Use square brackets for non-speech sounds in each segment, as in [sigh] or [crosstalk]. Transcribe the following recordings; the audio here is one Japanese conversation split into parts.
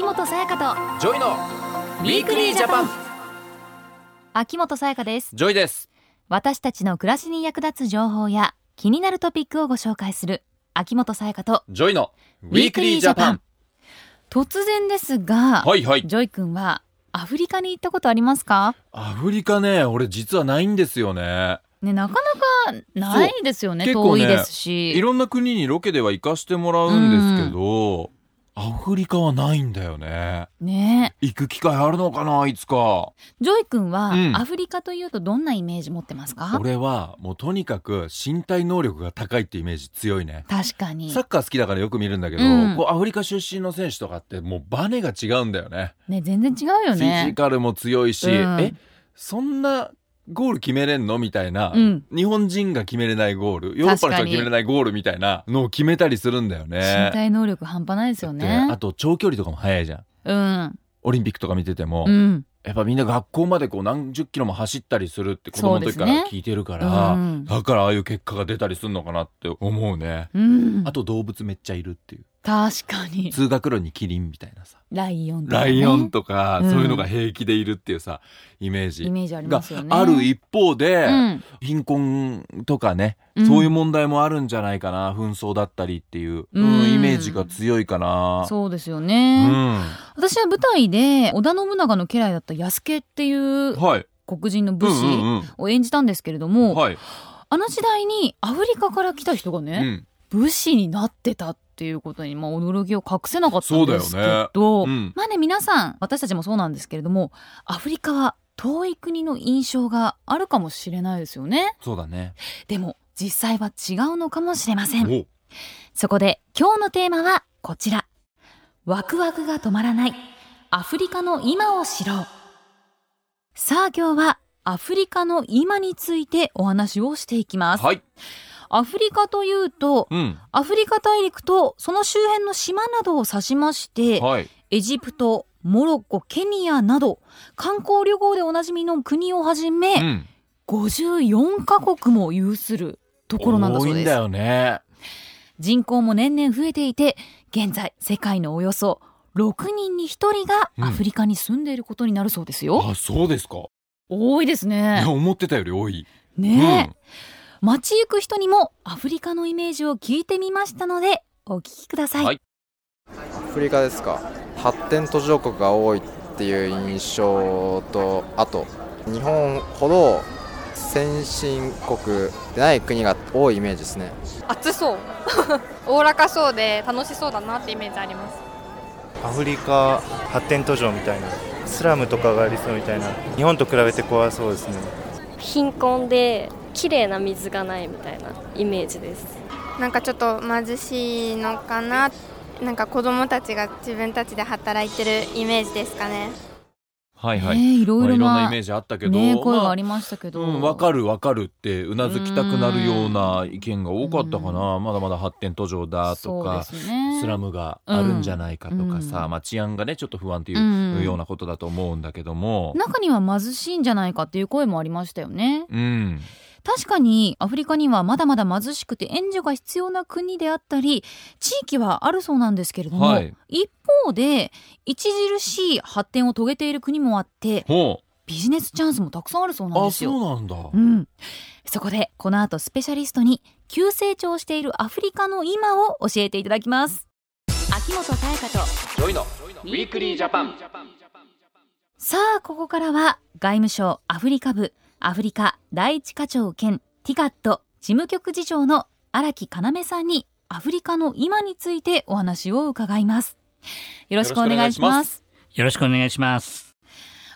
秋元才加JOYの Weekly Japan。と秋元才加です。ジョイです。私たちの暮らしに役立つ情報や気になるトピックをご紹介する秋元才加と。 JOYの Weekly Japan。突然ですが、はいはい。 JOY君はアフリカに行ったことありますか？アフリカね俺実はないんですよね。ねなかなかないですよね。ね遠いですし。いろんな国にロケでは行かしてもらうんですけど、アフリカはないんだよね。ね。行く機会あるのかないつか。 JOY君は、うん。アフリカというとどんなイメージ持ってますか？俺はもうとにかく身体能力が高いってイメージ強いね。確かに。サッカー好きだからよく見るんだけど、うん。こうアフリカ出身の選手とかってもうバネが違うんだよね。ね全然違うよフィジねカルも強いし、うん。えそんなゴール決めれんの？みたいな、うん。日本人が決めれないゴール。ヨーロッパの人が決めれないゴールみたいなのを決めたりするんだよ身ね。体能力半端ないですよでねあと長距離とかも速いじゃん。うん。オリンピックとか見てても、うん。やっぱみんな学校までこう何十キロも走ったりするって子供の時から聞いてるから、うん。だからああいう結果が出たりするのかなって思うね。うん。あと動物めっちゃいるっていう確かに。通学路にキリンみたいなさ。ライオンとか、ね、ライオンとか、うん。そういうのが平気でいるっていうさイメージ。イメージありがますよね。ある一方で、うん。貧困とかね、うん。そういう問題もあるんじゃないかな紛争だったりっていう、うん。うんイメージが強いかな。そうですようね、ん、私は舞台で織田信長の家来だった安家っていうはい。黒人の武士うんうんを演じたんですけれどうんも、はい、あの時代にアフリカから来た人がね、うん。武士になってたっていうことに、まあ、驚きを隠せなかったんですけそうだよね。ど、うん。まあね皆さん私たちもそうなんですけれどもアフリカは遠い国の印象があるかもしれないですよね。そうだね。でも実際は違うのかもしれません。お。そこで今日のテーマはこちら。ワクワクが止まらない。アフリカの今を知ろう。さあ今日はアフリカの今についてお話をしていきます、はい、アフリカというとうん、アフリカ大陸とその周辺の島などを指しましてはい、エジプトモロッコケニアなど観光旅行でおなじみの国をはじめ、うん、54カ国も有するところなんだそうです。多いんだよね。人口も年々増えていて現在世界のおよそ6人に1人がうん。アフリカに住んでいることになるそうですよ、あ、そうですか。多いですいねや思ってたより多い。ねえ、街行く人にもアフリカのイメージを聞いてみましたのでお聞きください、はい。アフリカですか？発展途上国が多いっていう印象とあと日本ほど先進国でない国が多いイメージですね。暑そう。[laughs] おおらかそうで楽しそうだなってイメージあります。アフリカ発展途上みたいなスラムとかがありそうみたいな日本と比べて怖そうですね。貧困で綺麗な水がないみたいなイメージです。なんかちょっと貧しいのかななんか子供たちが自分たちで働いてるイメージですかね。はいはい。ねえいろいろなまあいろんなイメージあったけど、ねえ声まあがありましたけど、うん、わかるわかるってうなずきたくなるような意見が多かったかな、まだまだ発展途上だとかね。スラムがあるんじゃないかとかさ、うん。まあ、治安がねちょっと不安っていうんうようなことだと思うんだけども、中には貧しいんじゃないかっていう声もありましたよね。うん、確かにアフリカにはまだまだ貧しくて援助が必要な国であったり地域はあるそうなんですけれども、はい。一方で著しい発展を遂げている国もあってほビジネスチャンスもたくさんあるそうなんですよ。そうなんだ、うん、そこでこの後スペシャリストに急成長しているアフリカの今を教えていただきます。秋元才加と JOYの Weekly Japanさあここからは外務省アフリカ部アフリカ第一課長兼ティカット事務局次長の荒木要さんにアフリカの今についてお話を伺いますよろしくお願いしますよろしくお願いします。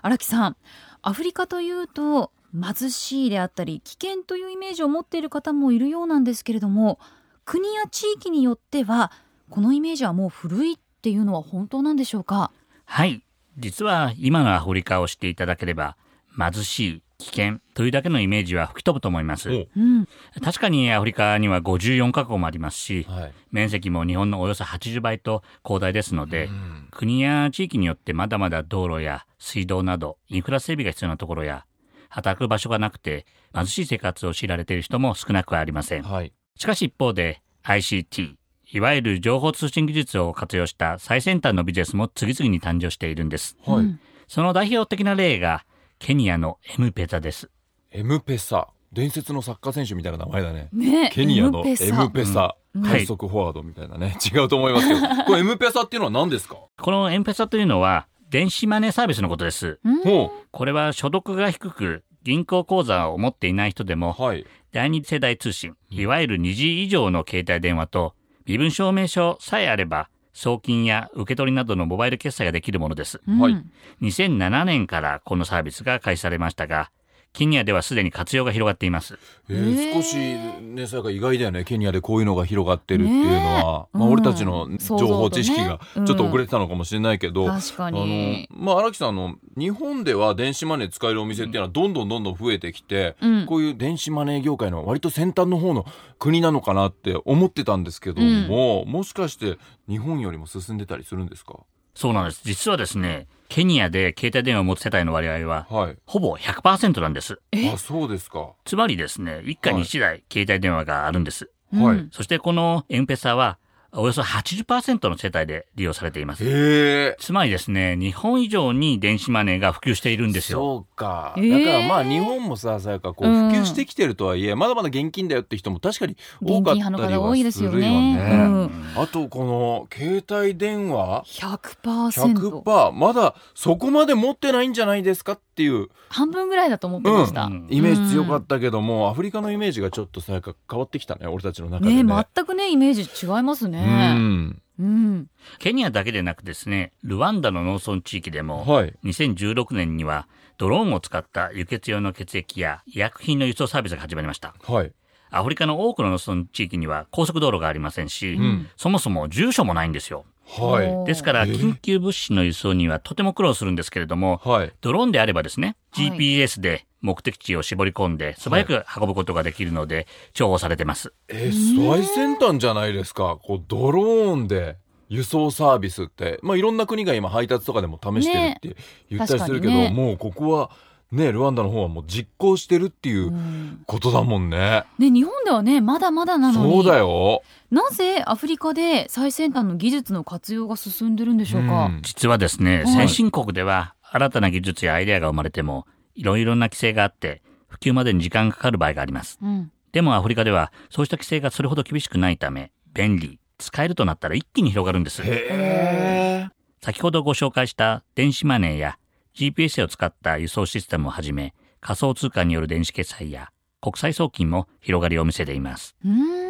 荒木さんアフリカというと貧しいであったり危険というイメージを持っている方もいるようなんですけれども国や地域によってはこのイメージはもう古いっていうのは本当なんでしょうか？はい。実は今のアフリカを知っていただければ、貧しい、危険というだけのイメージは吹き飛ぶと思います。おうん確かにアフリカには54カ国もありますし、はい面積も日本のおよそ80倍と広大ですので、うん国や地域によってまだまだ道路や水道などインフラ整備が必要なところや、働く場所がなくて貧しい生活を強いられている人も少なくありません。はいしかし一方で ICT、いわゆる情報通信技術を活用した最先端のビジネスも次々に誕生しているんです。はい。その代表的な例が、ケニアのエムペザです。エムペサ。伝説のサッカー選手みたいな名前だね。ねケニアのエエムペサ快速フォワードみたいなね。[laughs] 違うと思いますけど。[laughs] これエムペサっていうのは何ですか？このエムペサというのは、電子マネーサービスのことです。ほこれは所得が低く、銀行口座を持っていない人でもう。、はい。第二世代通信、いわゆる2次以上の携帯電話と、身分証明書さえあれば、送金や受け取りなどのモバイル決済ができるものです。うんはい2007年からこのサービスが開始されましたが、ケニアではすでに活用が広がっています。えー少しね、それが意外だよね。ケニアでこういうのが広がってるっていうのは、まあうん俺たちの情報知識がちょっと遅れてたのかもしれないけど、確かあに。の、まあ荒木さんあの日本では電子マネー使えるお店っていうのはどんどんどんどん増えてきて、うん。こういう電子マネー業界の割と先端の方の国なのかなって思ってたんですけども、もしかして日本よりも進んでたりするんですか？そうなんです。実はですね、ケニアで携帯電話を持つ世帯の割合は、はい。ほぼ100%なんです。あ、そうですか。つまりですね、一家に一台携帯電話があるんです。はいうんそしてこのエンペサは、およそ80%の世帯で利用されています。つまりですね、日本以上に電子マネーが普及しているんですよ。そうか。えーだからまあ日本もさ、さやかこううん普及してきてるとはいえ、まだまだ現金だよって人も確かに多現かっ金派の方多たりはいですよするよね。ね。うんあとこの携帯電話？100%。100%まだそこまで持ってないんじゃないですかっていう、半分ぐらいだと思ってました。うんイメージ強かったけども、アフリカのイメージがちょっとさやか変わってきたね俺たちの中でね。ね全くね、イメージ違いますうね。ん。うん。ケニアだけでなくですね、ルワンダの農村地域でも、はい。2016年にはドローンを使った輸血用の血液や医薬品の輸送サービスが始まりました。はい。アフリカの多くの農村地域には高速道路がありませんし、んそもそも住所もないんですよ。はい。ですから、えー緊急物資の輸送にはとても苦労するんですけれども、はい。ドローンであればですね、はい GPS で目的地を絞り込んで素早く運ぶことができるので重宝されてます。えー最先端じゃないですか。こうドローンで輸送サービスって、まあいろんな国が今配達とかでも試してるって言ったりするけど、ねもうここはねルワンダの方はもう実行してるっていううんことだもんね。ね、日本ではね、まだまだなのに。そうだよ。なぜアフリカで最先端の技術の活用が進んでるんでしょうか？うん実はですね、はい先進国では新たな技術やアイデアが生まれてもいろいろな規制があって普及までに時間がかかる場合があります。うん。でもアフリカではそうした規制がそれほど厳しくないため便利、使えるとなったら一気に広がるんです。へえ。先ほどご紹介した電子マネーや GPS を使った輸送システムをはじめ仮想通貨による電子決済や国際送金も広がりを見せています。うん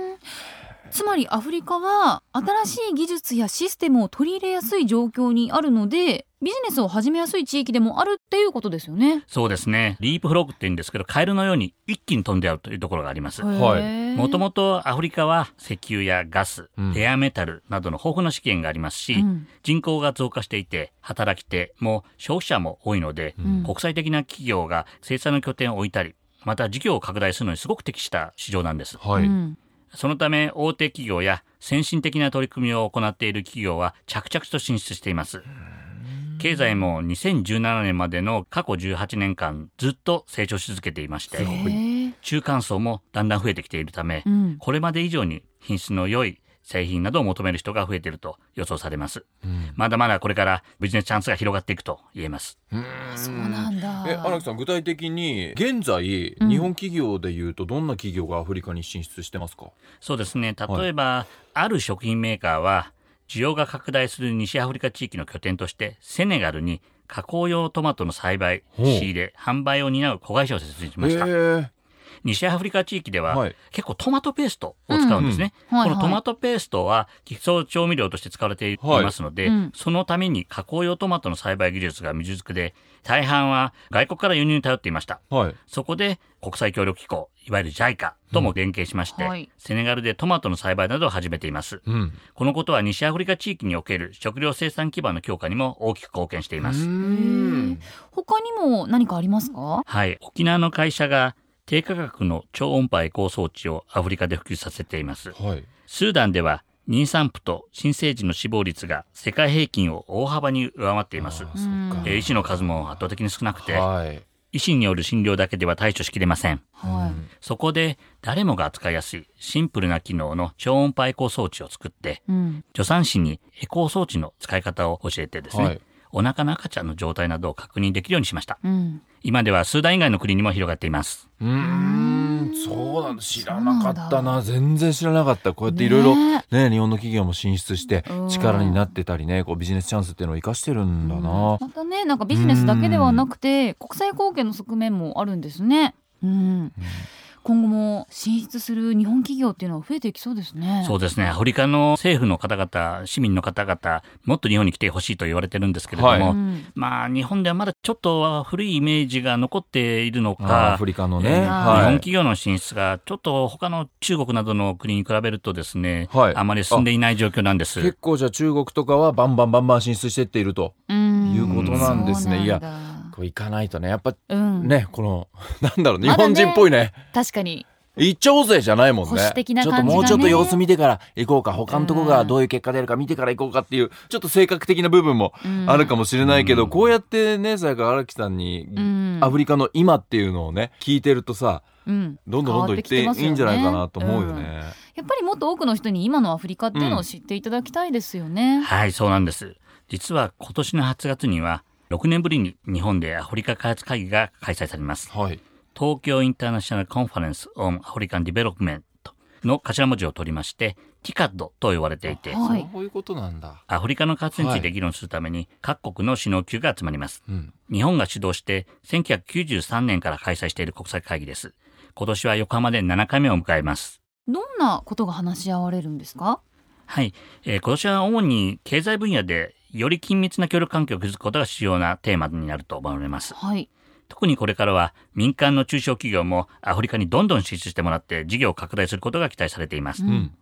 つまりアフリカは新しい技術やシステムを取り入れやすい状況にあるのでビジネスを始めやすい地域でもあるっていうことですよね。そうですね。リープフロッグって言うんですけど、カエルのように一気に飛んで合うというところがあります。はいもともとアフリカは石油やガスうん、レアメタルなどの豊富な資源がありますし、うん人口が増加していて、働き手も消費者も多いので、ん国際的な企業が生産の拠点を置いたり、また事業を拡大するのにすごく適した市場なんです。はい。うんそのため大手企業や先進的な取り組みを行っている企業は着々と進出しています。経済も2017年までの過去18年間ずっと成長し続けていまして、中間層もだんだん増えてきているため、うん。これまで以上に品質の良い製品などを求める人が増えていると予想されます。まだまだこれからビジネスチャンスが広がっていくと言えます。そうなんだ。え荒木さん具体的に現在、うん日本企業でいうとどんな企業がアフリカに進出してますか？そうですね。例えば、ある食品メーカーは、需要が拡大する西アフリカ地域の拠点として、セネガルに加工用トマトの栽培、仕入れ、販売を担う子会社を設立しました。へ西アフリカ地域では、はい。結構トマトペーストを使うんですね。このトマトペーストは基礎調味料として使われていはいますので、うん。そのために加工用トマトの栽培技術が未熟で、大半は外国から輸入に頼っていました。えはい。そこで国際協力機構、いわゆる JICA とも連携しまして、うんはい。セネガルでトマトの栽培などを始めています。うん。このことは西アフリカ地域における食料生産基盤の強化にも大きく貢献しています。うん。他にも何かありますか？はい。沖縄の会社が低価格の超音波エコー装置をアフリカで普及させています。はいスーダンでは妊産婦と新生児の死亡率が世界平均を大幅に上回っています医師の数も圧倒的に少なくて、はい医師による診療だけでは対処しきれません。はそこで誰もが扱いやすいシンプルな機能の超音波エコー装置を作って、い。うん。助産師にエコー装置の使い方を教えてですね、はいお腹の赤ちゃんの状態などを確認できるようにしました。うん。今ではスーダン以外の国にも広がっています。うーん。そうなんだ。知らなかったな。全然知らなかった。こうやっていろいろね。ね日本の企業も進出してうん。力になってたりねこうビジネスチャンスっていうのを生かしてるんだな、またね、なんかビジネスだけではなくて、国際貢献の側面もあるんですね。うん。今後も進出する日本企業っていうのは増えていきそうですね。そうですね。アフリカの政府の方々、市民の方々、もっと日本に来てほしいと言われてるんですけれども、はい。うん。まあ日本ではまだちょっと古いイメージが残っているのかアフ、リカのね、えー日はい。本企業の進出がちょっと他の中国などの国に比べるとですね、はい。あまり進んでいない状況なんです。結構じゃあ中国とかはバンバンバンバン進出してっているとうん。いうことなんですね、いや行かないとねやっぱうん。ねこの [laughs] なんだろう日本人っぽいね確かに。行っちゃおうぜじゃないもんね保守的なちょっともうちょっと様子見てから行こうか他のとこがどういう結果出るか見てから行こうかっていうちょっと性格的な部分もうんあるかもしれないけど、うんこうやってねさやか荒木さんにうんアフリカの今っていうのをね聞いてるとさうん。どんどんどんどん行っていいんじゃないかなと思うよね。やっぱりもっと多くの人に今のアフリカっていうのを知っていただきたいですよね。はい、そうなんです。実は今年の8月には、6年ぶりに日本でアフリカ開発会議が開催されます。はい。東京インターナショナルコンファレンス on African Development の頭文字を取りまして、TICAD と呼ばれていて、はいそういうことなんだ。アフリカの開発について議論するために各国の首脳級が集まります。うん。日本が主導して1993年から開催している国際会議です。今年は横浜で7回目を迎えます。どんなことが話し合われるんですか？はい、えー今年は主に経済分野でより緊密な協力関係を築くことが主要なテーマになると思われます。はい。特にこれからは民間の中小企業もアフリカにどんどん進出してもらって事業を拡大することが期待されています。うん。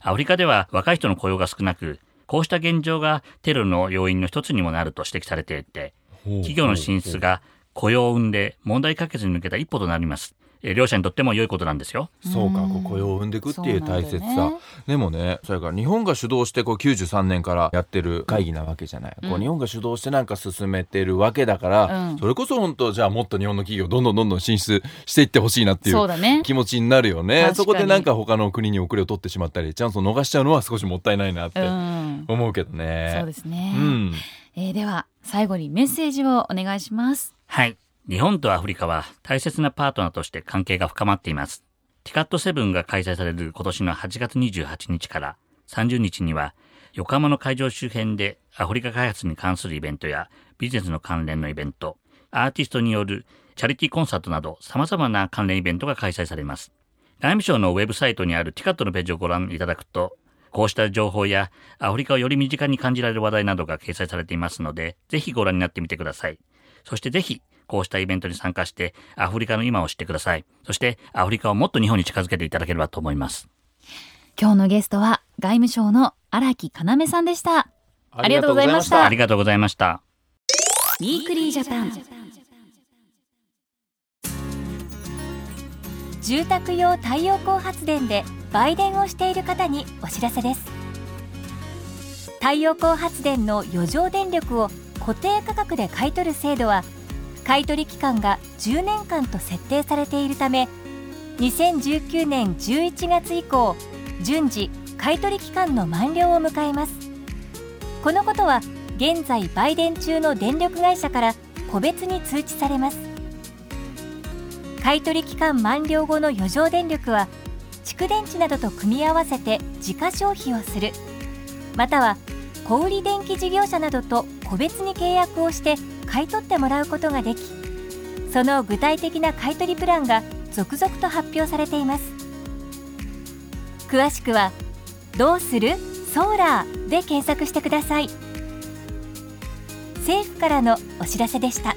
アフリカでは若い人の雇用が少なく、こうした現状がテロの要因の一つにもなると指摘されていて、企業の進出が雇用を生んで問題解決に向けた一歩となります。えー両者にとっても良いことなんですよ。そうか、うんこう雇用を生んでいくっていう大切さ。ねでもね、それから日本が主導してこう93年からやってる会議なわけじゃない。こう日本が主導してなんか進めてるわけだから、うんそれこそ本当じゃあもっと日本の企業どんどんどんどん進出していってほしいなっていうそうだね。気持ちになるよね。そこでなんか他の国に遅れを取ってしまったり、チャンスを逃しちゃうのは少しもったいないなっうてん。思うけどね。そうですね。うん。えーでは最後にメッセージをお願いします。はい。日本とアフリカは大切なパートナーとして関係が深まっています。ティカットセブンが開催される今年の8月28日から30日には、横浜の会場周辺でアフリカ開発に関するイベントやビジネスの関連のイベント、アーティストによるチャリティーコンサートなど様々な関連イベントが開催されます。外務省のウェブサイトにあるティカットのページをご覧いただくと、こうした情報やアフリカをより身近に感じられる話題などが掲載されていますので、ぜひご覧になってみてください。そしてぜひ、こうしたイベントに参加して、アフリカの今を知ってください。そして、アフリカをもっと日本に近づけていただければと思います。今日のゲストは外務省の荒木要さんでした。ありがとうございましたありがとうございました。 Weekly Japan。住宅用太陽光発電で売電をしている方にお知らせです太陽光発電の余剰電力を固定価格で買い取る制度は買取期間が10年間と設定されているため2019年11月以降順次買取期間の満了を迎えます。このことは現在売電中の電力会社から個別に通知されます。買取期間満了後の余剰電力は蓄電池などと組み合わせて自家消費をする。または小売電気事業者などと個別に契約をして買い取ってもらうことができその具体的な買取プランが続々と発表されています詳しくは「どうする？ソーラー」で検索してください政府からのお知らせでした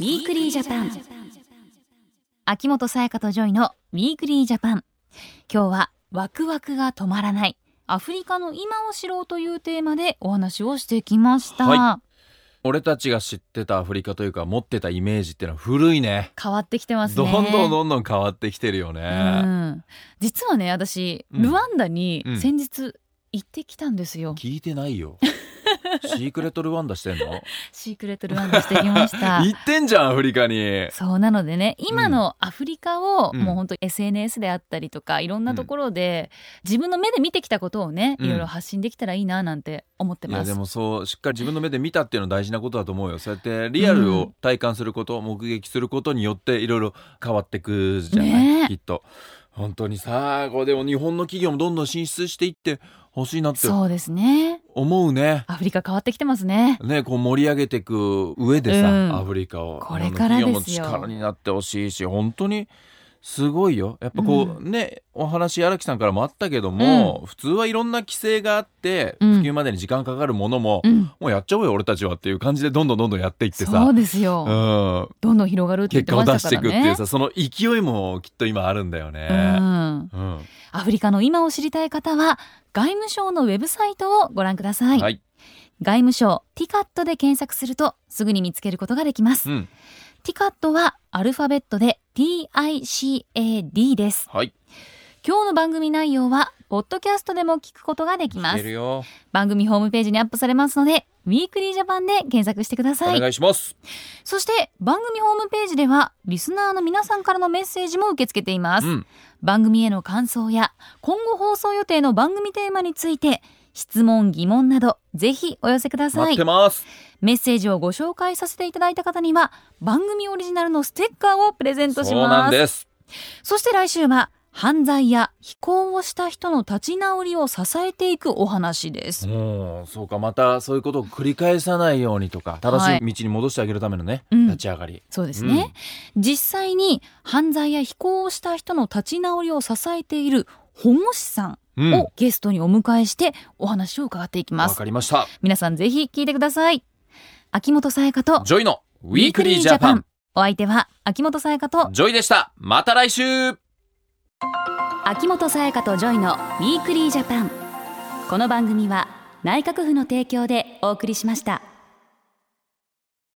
Weekly Japan。秋元才加と JOYの Weekly Japan。今日はワクワクが止まらない。アフリカの今を知ろうというテーマでお話をしてきました。は俺たちが知ってたアフリカというか持ってたイメージってのは古いね。変わってきてますね。どんどんどんどん変わってきてるよね。うん、実はね私うんルワンダにうん先日行ってきたんですよ、聞いてないよ。シークレットルワンダしてんの？シークレットルワンダしてきました。[laughs] 行ってんじゃんアフリカに。そうなのでね今のアフリカを、うん。もう本当 SNS であったりとかいろんなところで、自分の目で見てきたことをねうん。いろいろ発信できたらいいななんて思ってます、いやでもそうしっかり自分の目で見たっていうの大事なことだと思うよ。そうやってリアルを体感すること、目撃することによっていろいろ変わってくじゃない、ねえ。きっと。本当にさこうでも日本の企業もどんどん進出していってほしいなって。そうですね思うね。アフリカ変わってきてますね。ねこう盛り上げていく上でさ、うん。アフリカを。これからですよ。力になってほしいし本当にすごいよ。やっぱこう、ねお話荒木さんからもあったけども、普通はいろんな規制があって、うん。普及までに時間かかるものも、うん。もうやっちゃおうよ俺たちはっていう感じでどんどんどんどんやっていってさ。そうですよ、うん、どんどん広がるって言ってま結果を出したからね。していくっていうさその勢いもきっと今あるんだよね。うん。うん。アフリカの今を知りたい方は外務省のウェブサイトをご覧ください、はい、外務省 TICAD で検索するとすぐに見つけることができます、うん。 TICAD はアルファベットで TICAD です。はい、今日の番組内容はポッドキャストでも聞くことができます。るよ。番組ホームページにアップされますので Weekly Japan で検索してください。お願いします。そして番組ホームページではリスナーの皆さんからのメッセージも受け付けています、うん、番組への感想や今後放送予定の番組テーマについて質問疑問などぜひお寄せくださ待っいてます。メッセージをご紹介させていただいた方には番組オリジナルのステッカーをプレゼントしそうなんますです。そして来週は犯罪や非行をした人の立ち直りを支えていくお話です。もうそうか。またそういうことを繰り返さないようにとか正しい道に戻してあげるためのね、うん。立ち上がり。そうですね、実際に犯罪や非行をした人の立ち直りを支えている保護司さんうん、をゲストにお迎えしてお話を伺っていきます。わかりました。皆さんぜひ聞いてください秋元才加と JOYの Weekly Japan。お相手は秋元才加と JOYでした。また来週。秋元さやかとジョイのウィークリージャパンこの番組は内閣府の提供でお送りしました